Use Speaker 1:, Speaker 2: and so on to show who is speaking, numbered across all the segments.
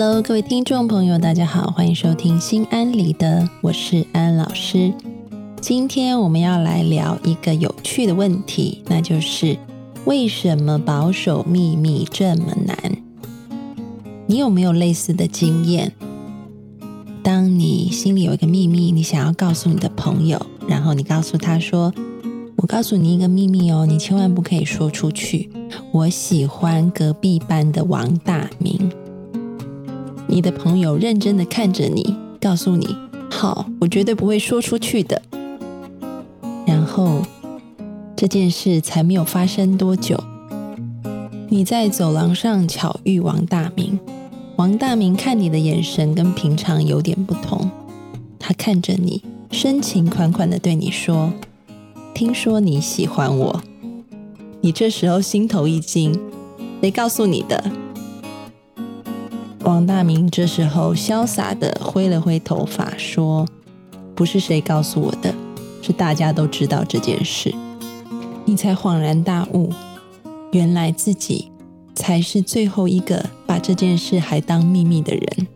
Speaker 1: Hello，各位听众朋友，大家好，欢迎收听心安理得，我是安老师。今天我们要来聊一个有趣的问题，那就是为什么保守秘密这么难？你有没有类似的经验？当你心里有一个秘密，你想要告诉你的朋友，然后你告诉他说：“我告诉你一个秘密哦，你千万不可以说出去。我喜欢隔壁班的王大明。”你的朋友认真的看着你，告诉你：“好，我绝对不会说出去的。”然后这件事才没有发生多久，你在走廊上巧遇王大明。王大明看你的眼神跟平常有点不同，他看着你，深情款款的对你说：“听说你喜欢我。”你这时候心头一惊，谁告诉你的？王大明这时候潇洒的挥了挥头发，说：“不是谁告诉我的，是大家都知道这件事。”你才恍然大悟，原来自己才是最后一个把这件事还当秘密的人。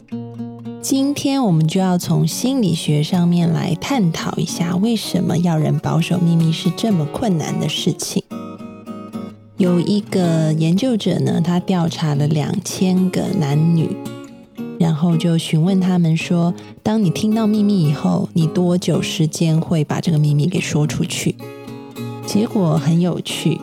Speaker 1: 今天我们就要从心理学上面来探讨一下，为什么要人保守秘密是这么困难的事情。有一个研究者呢，他调查了两千个男女，然后就询问他们说：“当你听到秘密以后，你多久时间会把这个秘密给说出去？”结果很有趣，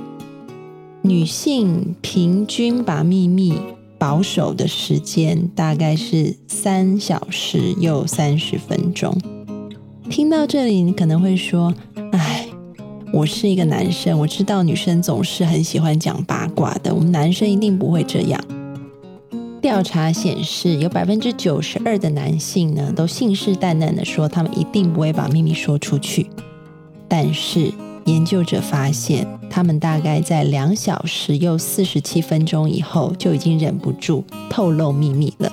Speaker 1: 女性平均把秘密保守的时间大概是三小时又三十分钟。听到这里，你可能会说：“啊。”我是一个男生，我知道女生总是很喜欢讲八卦的，我们男生一定不会这样。调查显示，有百分之九十二的男性呢，都信誓旦旦的说他们一定不会把秘密说出去。但是研究者发现，他们大概在两小时又四十七分钟以后，就已经忍不住透露秘密了。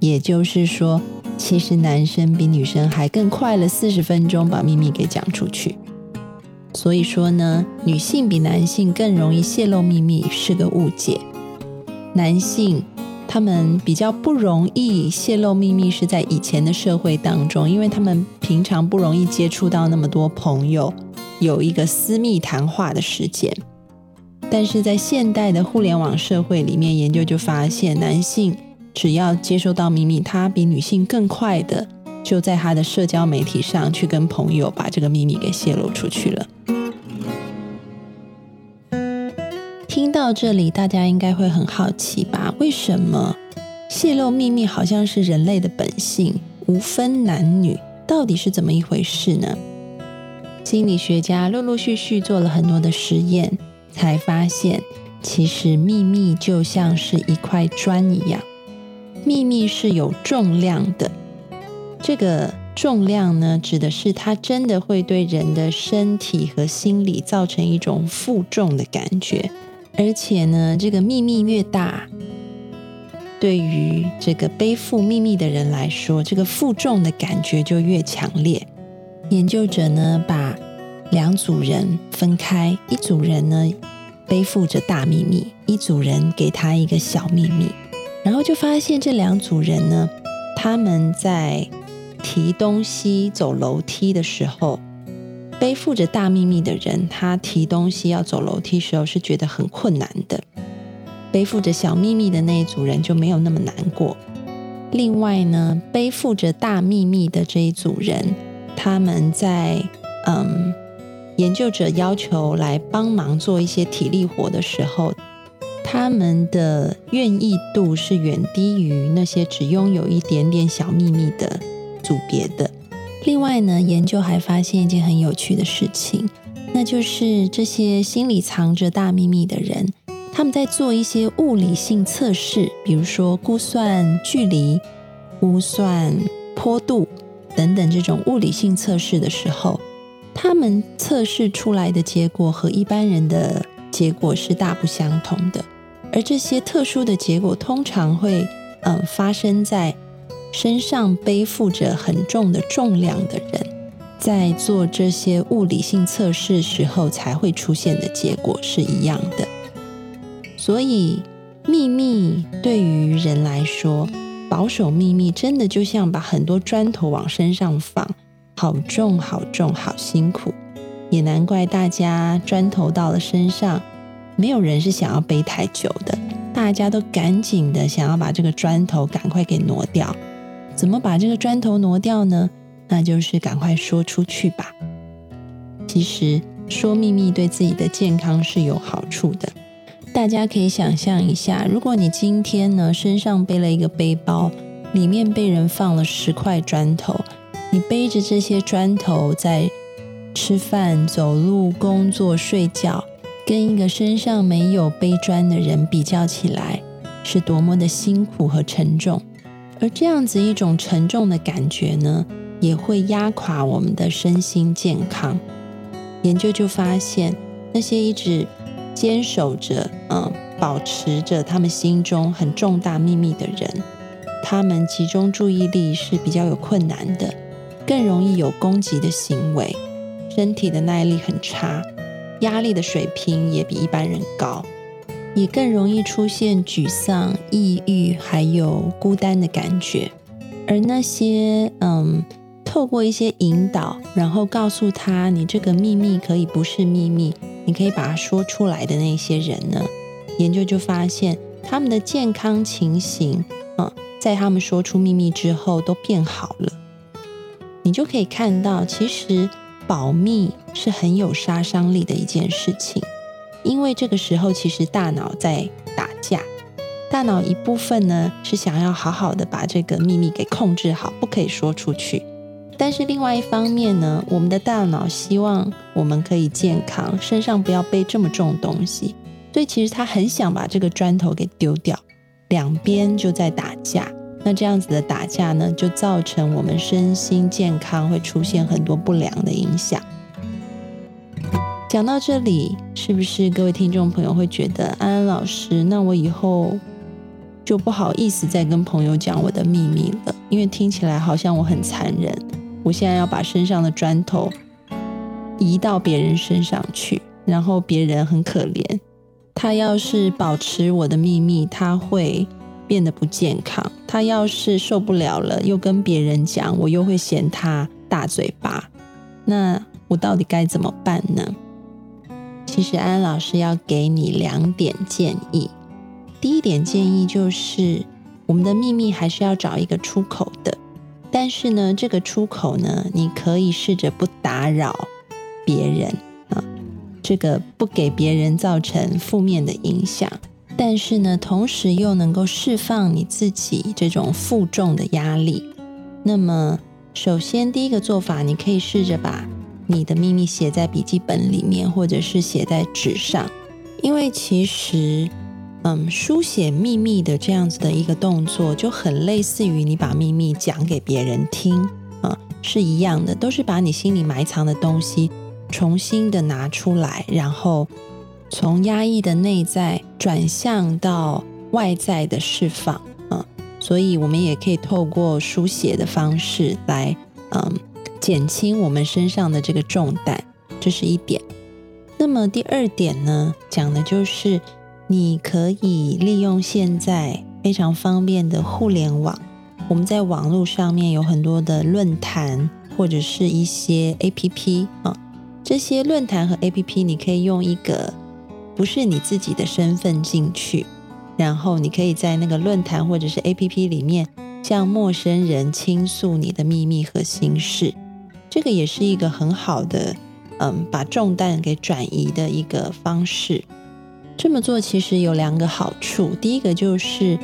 Speaker 1: 也就是说，其实男生比女生还更快了四十分钟把秘密给讲出去。所以说呢，女性比男性更容易泄露秘密是个误解。男性他们比较不容易泄露秘密，是在以前的社会当中，因为他们平常不容易接触到那么多朋友，有一个私密谈话的时间。但是在现代的互联网社会里面，研究就发现，男性只要接收到秘密，他比女性更快的就在他的社交媒体上去跟朋友把这个秘密给泄露出去了。听到这里，大家应该会很好奇吧？为什么泄露秘密好像是人类的本性，无分男女，到底是怎么一回事呢？心理学家陆陆续续做了很多的实验，才发现其实秘密就像是一块砖一样，秘密是有重量的。这个重量呢，指的是它真的会对人的身体和心理造成一种负重的感觉。而且呢，这个秘密越大，对于这个背负秘密的人来说，这个负重的感觉就越强烈。研究者呢，把两组人分开，一组人呢背负着大秘密，一组人给他一个小秘密，然后就发现这两组人呢，他们在提东西、走楼梯的时候。背负着大秘密的人，他提东西要走楼梯时候是觉得很困难的；背负着小秘密的那一组人就没有那么难过。另外呢，背负着大秘密的这一组人，他们在嗯，研究者要求来帮忙做一些体力活的时候，他们的愿意度是远低于那些只拥有一点点小秘密的组别的。另外呢，研究还发现一件很有趣的事情，那就是这些心里藏着大秘密的人，他们在做一些物理性测试，比如说估算距离、估算坡度等等这种物理性测试的时候，他们测试出来的结果和一般人的结果是大不相同的。而这些特殊的结果通常会，嗯，发生在身上背负着很重的重量的人，在做这些物理性测试时候才会出现的结果是一样的。所以，秘密对于人来说，保守秘密真的就像把很多砖头往身上放，好重好重，好辛苦。也难怪大家砖头到了身上。没有人是想要背太久的，大家都赶紧的想要把这个砖头赶快给挪掉。怎么把这个砖头挪掉呢？那就是赶快说出去吧。其实说秘密对自己的健康是有好处的。大家可以想象一下，如果你今天呢身上背了一个背包，里面被人放了十块砖头，你背着这些砖头在吃饭、走路、工作、睡觉。跟一个身上没有背砖的人比较起来，是多么的辛苦和沉重。而这样子一种沉重的感觉呢，也会压垮我们的身心健康。研究就发现，那些一直坚守着、嗯，保持着他们心中很重大秘密的人，他们集中注意力是比较有困难的，更容易有攻击的行为，身体的耐力很差。压力的水平也比一般人高，也更容易出现沮丧、抑郁，还有孤单的感觉。而那些嗯，透过一些引导，然后告诉他你这个秘密可以不是秘密，你可以把它说出来的那些人呢，研究就发现他们的健康情形啊，在他们说出秘密之后都变好了。你就可以看到，其实。保密是很有杀伤力的一件事情，因为这个时候其实大脑在打架，大脑一部分呢是想要好好的把这个秘密给控制好，不可以说出去，但是另外一方面呢，我们的大脑希望我们可以健康，身上不要背这么重东西，所以其实他很想把这个砖头给丢掉，两边就在打架。那这样子的打架呢，就造成我们身心健康会出现很多不良的影响。讲到这里，是不是各位听众朋友会觉得安安老师，那我以后就不好意思再跟朋友讲我的秘密了？因为听起来好像我很残忍。我现在要把身上的砖头移到别人身上去，然后别人很可怜。他要是保持我的秘密，他会。变得不健康。他要是受不了了，又跟别人讲，我又会嫌他大嘴巴。那我到底该怎么办呢？其实安安老师要给你两点建议。第一点建议就是，我们的秘密还是要找一个出口的。但是呢，这个出口呢，你可以试着不打扰别人啊，这个不给别人造成负面的影响。但是呢，同时又能够释放你自己这种负重的压力。那么，首先第一个做法，你可以试着把你的秘密写在笔记本里面，或者是写在纸上。因为其实，嗯，书写秘密的这样子的一个动作，就很类似于你把秘密讲给别人听啊，是一样的，都是把你心里埋藏的东西重新的拿出来，然后。从压抑的内在转向到外在的释放，嗯，所以我们也可以透过书写的方式来，嗯，减轻我们身上的这个重担，这是一点。那么第二点呢，讲的就是你可以利用现在非常方便的互联网，我们在网络上面有很多的论坛或者是一些 A P P 啊，这些论坛和 A P P 你可以用一个。不是你自己的身份进去，然后你可以在那个论坛或者是 A P P 里面向陌生人倾诉你的秘密和心事，这个也是一个很好的，嗯，把重担给转移的一个方式。这么做其实有两个好处，第一个就是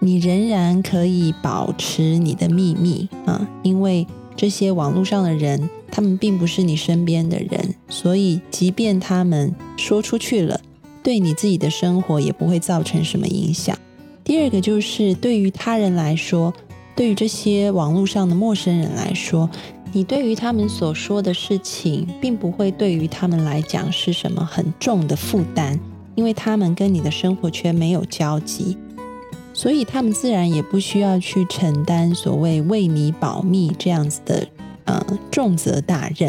Speaker 1: 你仍然可以保持你的秘密啊，因为这些网络上的人。他们并不是你身边的人，所以即便他们说出去了，对你自己的生活也不会造成什么影响。第二个就是对于他人来说，对于这些网络上的陌生人来说，你对于他们所说的事情，并不会对于他们来讲是什么很重的负担，因为他们跟你的生活圈没有交集，所以他们自然也不需要去承担所谓为你保密这样子的呃重责大任。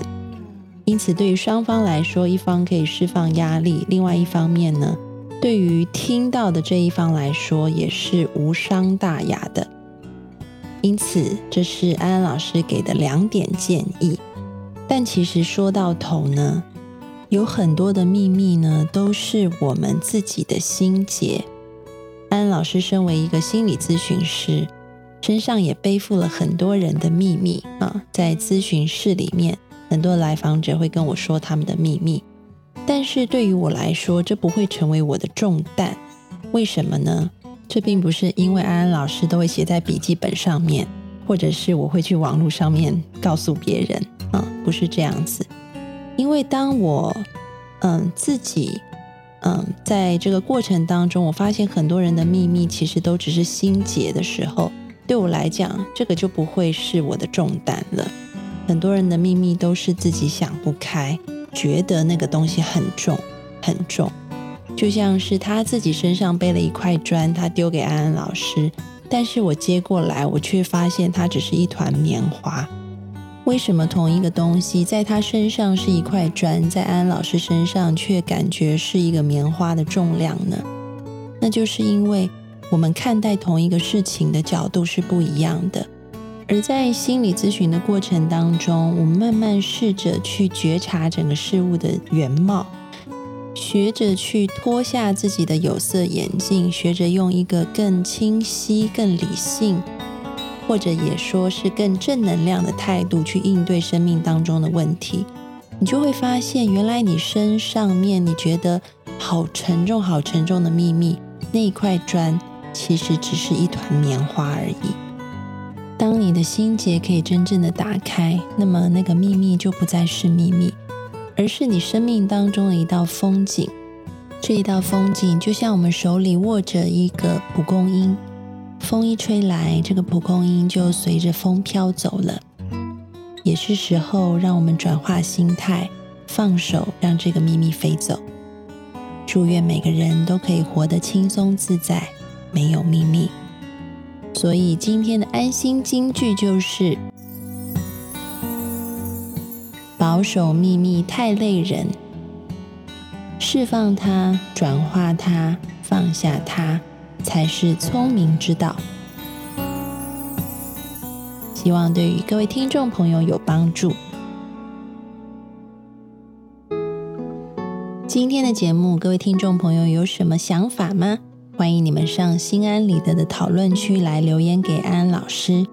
Speaker 1: 因此，对于双方来说，一方可以释放压力，另外一方面呢？对于听到的这一方来说，也是无伤大雅的。因此，这是安安老师给的两点建议。但其实说到头呢，有很多的秘密呢，都是我们自己的心结。安安老师身为一个心理咨询师，身上也背负了很多人的秘密啊。在咨询室里面，很多来访者会跟我说他们的秘密。但是对于我来说，这不会成为我的重担。为什么呢？这并不是因为安安老师都会写在笔记本上面，或者是我会去网络上面告诉别人啊，不是这样子。因为当我嗯自己嗯在这个过程当中，我发现很多人的秘密其实都只是心结的时候，对我来讲，这个就不会是我的重担了。很多人的秘密都是自己想不开。觉得那个东西很重很重，就像是他自己身上背了一块砖，他丢给安安老师，但是我接过来，我却发现它只是一团棉花。为什么同一个东西在他身上是一块砖，在安安老师身上却感觉是一个棉花的重量呢？那就是因为我们看待同一个事情的角度是不一样的。而在心理咨询的过程当中，我们慢慢试着去觉察整个事物的原貌，学着去脱下自己的有色眼镜，学着用一个更清晰、更理性，或者也说是更正能量的态度去应对生命当中的问题，你就会发现，原来你身上面你觉得好沉重、好沉重的秘密，那一块砖其实只是一团棉花而已。当你的心结可以真正的打开，那么那个秘密就不再是秘密，而是你生命当中的一道风景。这一道风景就像我们手里握着一个蒲公英，风一吹来，这个蒲公英就随着风飘走了。也是时候让我们转化心态，放手，让这个秘密飞走。祝愿每个人都可以活得轻松自在，没有秘密。所以今天的安心金句就是：保守秘密太累人，释放它、转化它、放下它，才是聪明之道。希望对于各位听众朋友有帮助。今天的节目，各位听众朋友有什么想法吗？欢迎你们上心安理得的讨论区来留言给安安老师，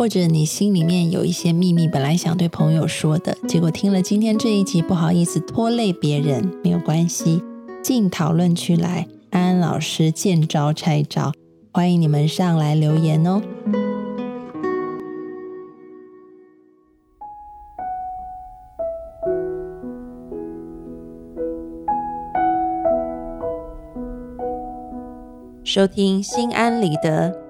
Speaker 1: 或者你心里面有一些秘密，本来想对朋友说的，结果听了今天这一集不好意思拖累别人，没有关系，进讨论区来，安安老师见招拆招，欢迎你们上来留言哦。收听心安理得，